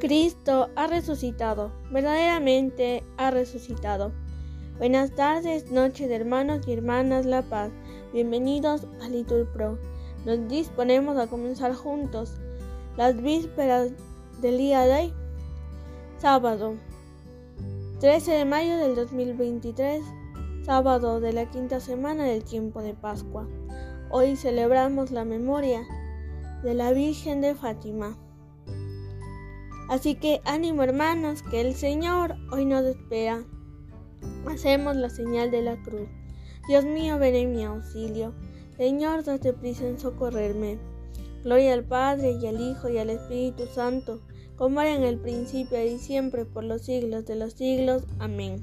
Cristo ha resucitado, verdaderamente ha resucitado. Buenas tardes, noches, hermanos y hermanas La Paz. Bienvenidos a Litur Pro. Nos disponemos a comenzar juntos las vísperas del día de hoy, sábado 13 de mayo del 2023, sábado de la quinta semana del tiempo de Pascua. Hoy celebramos la memoria de la Virgen de Fátima. Así que ánimo hermanos, que el Señor hoy nos espera. Hacemos la señal de la cruz. Dios mío, ven en mi auxilio. Señor, date prisa en socorrerme. Gloria al Padre y al Hijo y al Espíritu Santo, como era en el principio y siempre por los siglos de los siglos. Amén.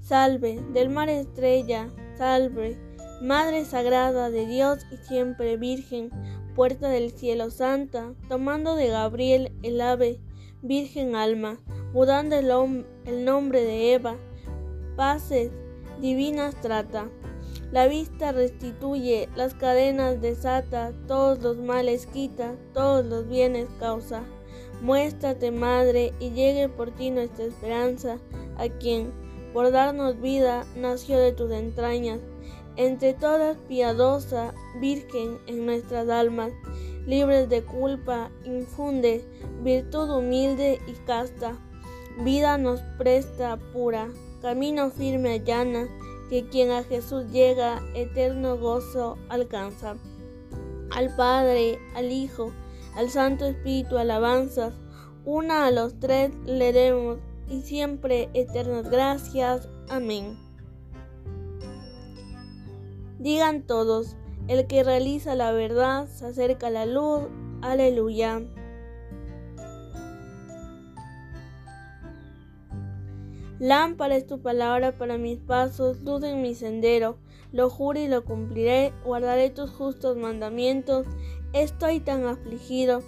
Salve, del mar estrella, salve, Madre Sagrada de Dios y siempre Virgen, puerta del cielo santa, tomando de Gabriel el ave, Virgen alma, mudando el, nombre de Eva, paces divinas trata. La vista restituye, las cadenas desata, todos los males quita, todos los bienes causa. Muéstrate, Madre, y llegue por ti nuestra esperanza, a quien, por darnos vida, nació de tus entrañas entre todas piadosa Virgen en nuestras almas, libres de culpa, infunde virtud humilde y casta, vida nos presta pura, camino firme allana, que quien a Jesús llega, eterno gozo alcanza. Al Padre, al Hijo, al Santo Espíritu alabanzas, una a los tres le demos y siempre eternas gracias. Amén. Digan todos, el que realiza la verdad se acerca a la luz. Aleluya. Lámpara es tu palabra para mis pasos, luz en mi sendero. Lo juro y lo cumpliré, guardaré tus justos mandamientos. Estoy tan afligido.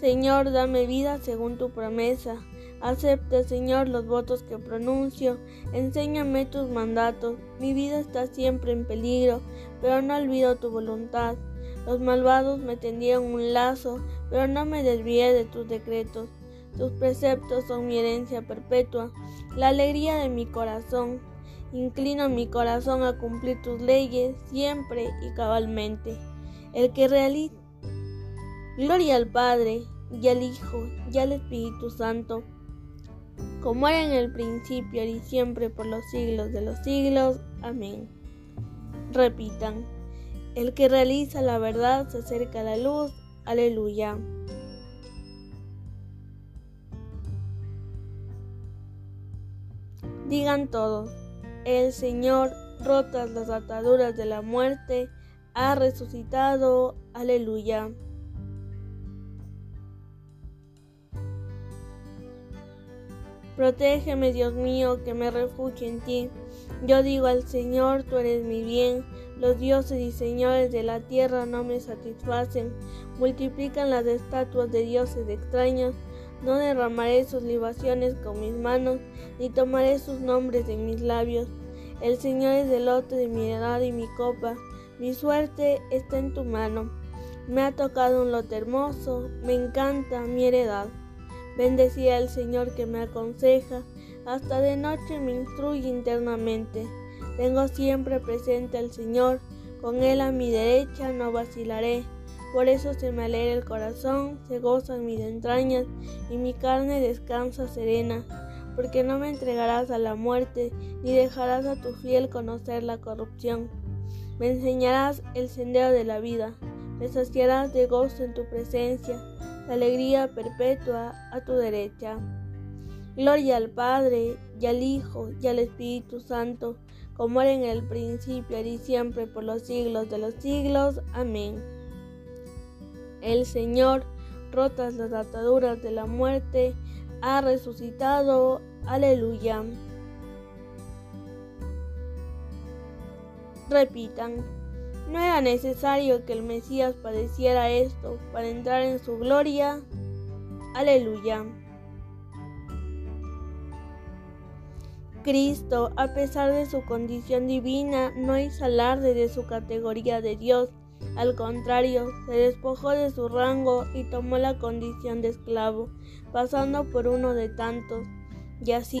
Señor, dame vida según tu promesa. Acepta, Señor, los votos que pronuncio. Enséñame tus mandatos. Mi vida está siempre en peligro, pero no olvido tu voluntad. Los malvados me tendieron un lazo, pero no me desvié de tus decretos. Tus preceptos son mi herencia perpetua, la alegría de mi corazón. Inclino mi corazón a cumplir tus leyes siempre y cabalmente. El que realiza. Gloria al Padre, y al Hijo, y al Espíritu Santo como era en el principio y siempre por los siglos de los siglos. Amén. Repitan, el que realiza la verdad se acerca a la luz. Aleluya. Digan todos, el Señor, rotas las ataduras de la muerte, ha resucitado. Aleluya. Protégeme, Dios mío, que me refugie en ti. Yo digo al Señor, tú eres mi bien. Los dioses y señores de la tierra no me satisfacen. Multiplican las estatuas de dioses extraños. No derramaré sus libaciones con mis manos, ni tomaré sus nombres en mis labios. El Señor es el lote de mi edad y mi copa. Mi suerte está en tu mano. Me ha tocado un lote hermoso, me encanta mi heredad. Bendecía al Señor que me aconseja, hasta de noche me instruye internamente. Tengo siempre presente al Señor, con Él a mi derecha no vacilaré. Por eso se me alegra el corazón, se gozan mis entrañas y mi carne descansa serena, porque no me entregarás a la muerte, ni dejarás a tu fiel conocer la corrupción. Me enseñarás el sendero de la vida, me saciarás de gozo en tu presencia la alegría perpetua a tu derecha. Gloria al Padre, y al Hijo, y al Espíritu Santo, como era en el principio, y siempre, por los siglos de los siglos. Amén. El Señor, rotas las ataduras de la muerte, ha resucitado. Aleluya. Repitan. No era necesario que el Mesías padeciera esto para entrar en su gloria. Aleluya. Cristo, a pesar de su condición divina, no hizo alarde de su categoría de Dios. Al contrario, se despojó de su rango y tomó la condición de esclavo, pasando por uno de tantos. Y así,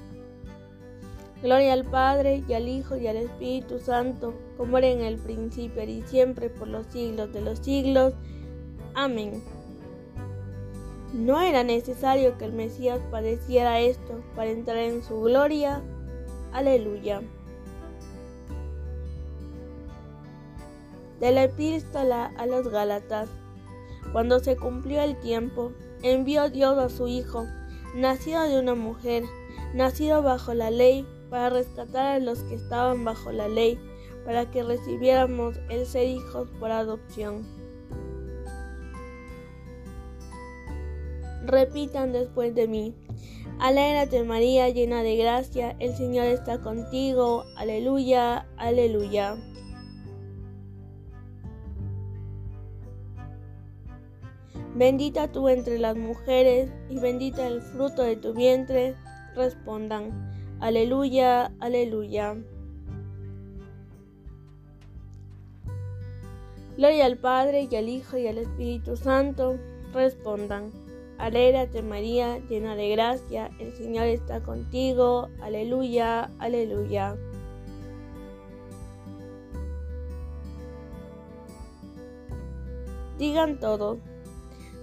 Gloria al Padre, y al Hijo, y al Espíritu Santo, como era en el principio, y siempre, por los siglos de los siglos. Amén. No era necesario que el Mesías padeciera esto para entrar en su gloria. Aleluya. De la epístola a los Gálatas. Cuando se cumplió el tiempo, envió Dios a su Hijo, nacido de una mujer, nacido bajo la ley, para rescatar a los que estaban bajo la ley, para que recibiéramos el ser hijos por adopción. Repitan después de mí. Alégrate María, llena de gracia, el Señor está contigo. Aleluya, aleluya. Bendita tú entre las mujeres y bendita el fruto de tu vientre. Respondan, aleluya, aleluya. Gloria al Padre y al Hijo y al Espíritu Santo. Respondan, alégrate María, llena de gracia, el Señor está contigo. Aleluya, aleluya. Digan todos.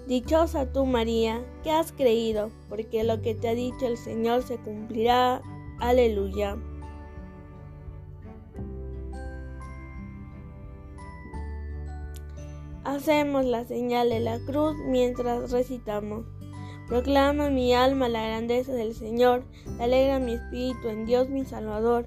Dichosa tú María, que has creído, porque lo que te ha dicho el Señor se cumplirá. Aleluya. Hacemos la señal de la cruz mientras recitamos. Proclama mi alma la grandeza del Señor, alegra mi espíritu en Dios mi Salvador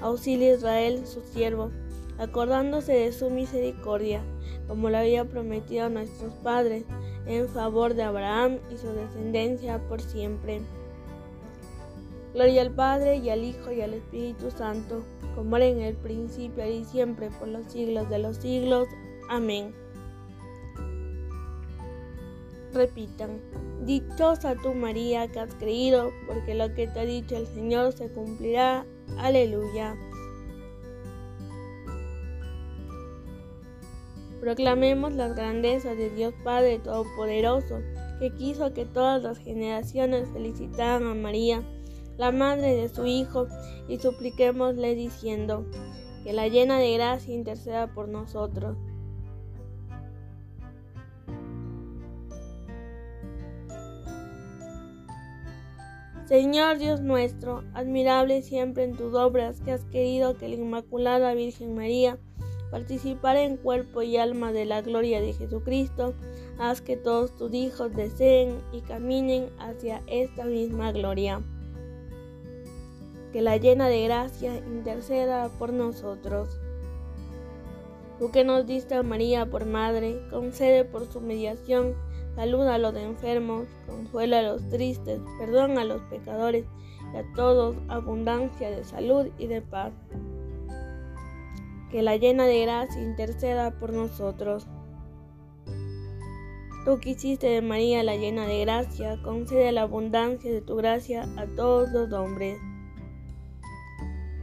auxilia Israel su siervo, acordándose de su misericordia, como lo había prometido a nuestros padres, en favor de Abraham y su descendencia por siempre. Gloria al Padre y al Hijo y al Espíritu Santo, como era en el principio y siempre por los siglos de los siglos. Amén. Repitan, dichosa tú María que has creído, porque lo que te ha dicho el Señor se cumplirá. Aleluya. Proclamemos las grandezas de Dios Padre Todopoderoso, que quiso que todas las generaciones felicitaran a María, la madre de su Hijo, y supliquémosle diciendo, que la llena de gracia interceda por nosotros. Señor Dios nuestro, admirable siempre en tus obras, que has querido que la Inmaculada Virgen María participara en cuerpo y alma de la gloria de Jesucristo, haz que todos tus hijos deseen y caminen hacia esta misma gloria. Que la llena de gracia interceda por nosotros. Tú que nos diste a María por madre, concede por su mediación Saluda a los enfermos, consuela a los tristes, perdona a los pecadores y a todos abundancia de salud y de paz. Que la llena de gracia interceda por nosotros. Tú que hiciste de María la llena de gracia, concede la abundancia de tu gracia a todos los hombres.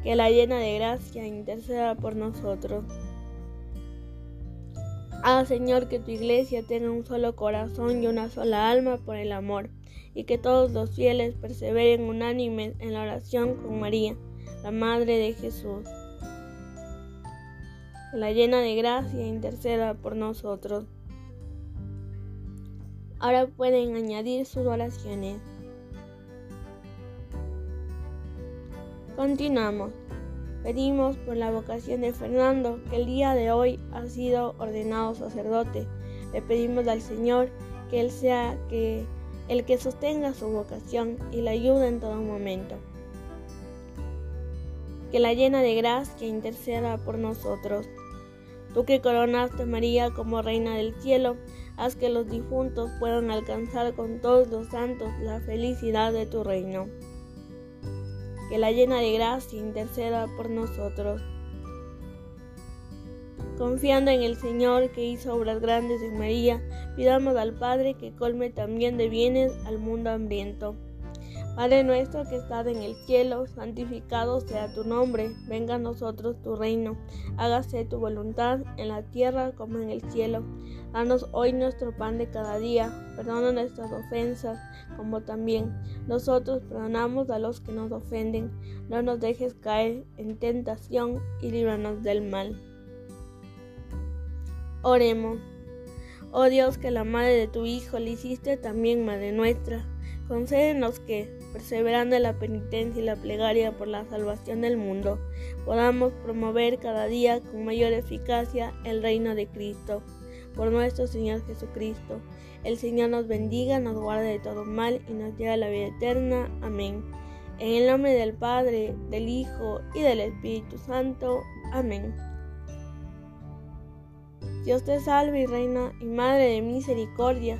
Que la llena de gracia interceda por nosotros. Haz, Señor, que tu iglesia tenga un solo corazón y una sola alma por el amor, y que todos los fieles perseveren unánimes en la oración con María, la Madre de Jesús. La llena de gracia interceda por nosotros. Ahora pueden añadir sus oraciones. Continuamos. Pedimos por la vocación de Fernando, que el día de hoy ha sido ordenado sacerdote. Le pedimos al Señor que Él sea el que sostenga su vocación y la ayude en todo momento. Que la llena de gracia interceda por nosotros. Tú que coronaste a María como Reina del Cielo, haz que los difuntos puedan alcanzar con todos los santos la felicidad de tu reino. Que la llena de gracia interceda por nosotros. Confiando en el Señor que hizo obras grandes en María, pidamos al Padre que colme también de bienes al mundo hambriento. Padre nuestro que estás en el cielo, santificado sea tu nombre, venga a nosotros tu reino, hágase tu voluntad en la tierra como en el cielo. Danos hoy nuestro pan de cada día, perdona nuestras ofensas, como también nosotros perdonamos a los que nos ofenden. No nos dejes caer en tentación y líbranos del mal. Oremos. Oh Dios, que la madre de tu Hijo le hiciste también madre nuestra. Concédenos que, perseverando en la penitencia y la plegaria por la salvación del mundo, podamos promover cada día con mayor eficacia el reino de Cristo. Por nuestro Señor Jesucristo. El Señor nos bendiga, nos guarde de todo mal y nos lleve a la vida eterna. Amén. En el nombre del Padre, del Hijo y del Espíritu Santo. Amén. Dios te salve y reina y madre de misericordia,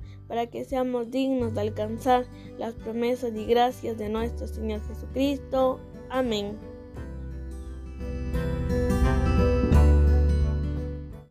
para que seamos dignos de alcanzar las promesas y gracias de nuestro Señor Jesucristo. Amén.